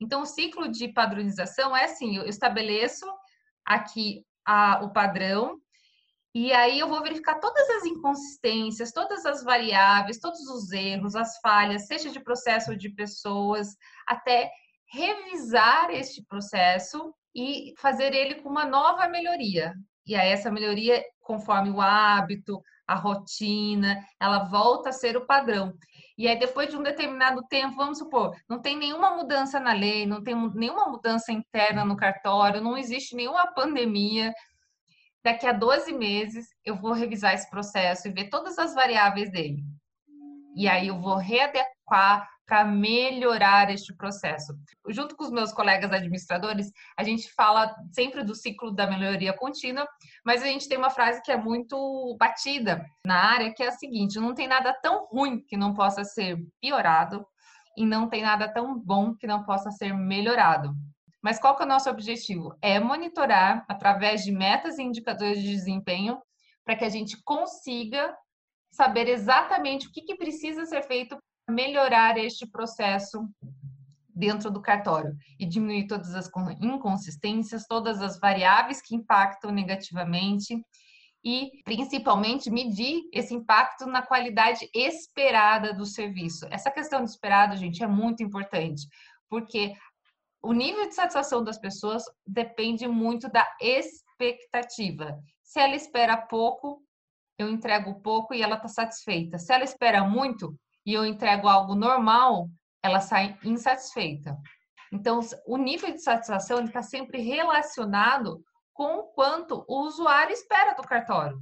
Então, o ciclo de padronização é assim: eu estabeleço aqui a, o padrão, e aí eu vou verificar todas as inconsistências, todas as variáveis, todos os erros, as falhas, seja de processo ou de pessoas, até revisar este processo e fazer ele com uma nova melhoria. E aí essa melhoria, conforme o hábito, a rotina, ela volta a ser o padrão. E aí, depois de um determinado tempo, vamos supor, não tem nenhuma mudança na lei, não tem nenhuma mudança interna no cartório, não existe nenhuma pandemia. Daqui a 12 meses, eu vou revisar esse processo e ver todas as variáveis dele. E aí, eu vou readequar para melhorar este processo. Junto com os meus colegas administradores, a gente fala sempre do ciclo da melhoria contínua, mas a gente tem uma frase que é muito batida na área, que é a seguinte: não tem nada tão ruim que não possa ser piorado e não tem nada tão bom que não possa ser melhorado. Mas qual que é o nosso objetivo? É monitorar através de metas e indicadores de desempenho para que a gente consiga saber exatamente o que, que precisa ser feito melhorar este processo dentro do cartório e diminuir todas as inconsistências, todas as variáveis que impactam negativamente e principalmente medir esse impacto na qualidade esperada do serviço. Essa questão de esperado, gente, é muito importante, porque o nível de satisfação das pessoas depende muito da expectativa. Se ela espera pouco, eu entrego pouco e ela está satisfeita. Se ela espera muito, e eu entrego algo normal, ela sai insatisfeita. Então, o nível de satisfação está sempre relacionado com o quanto o usuário espera do cartório.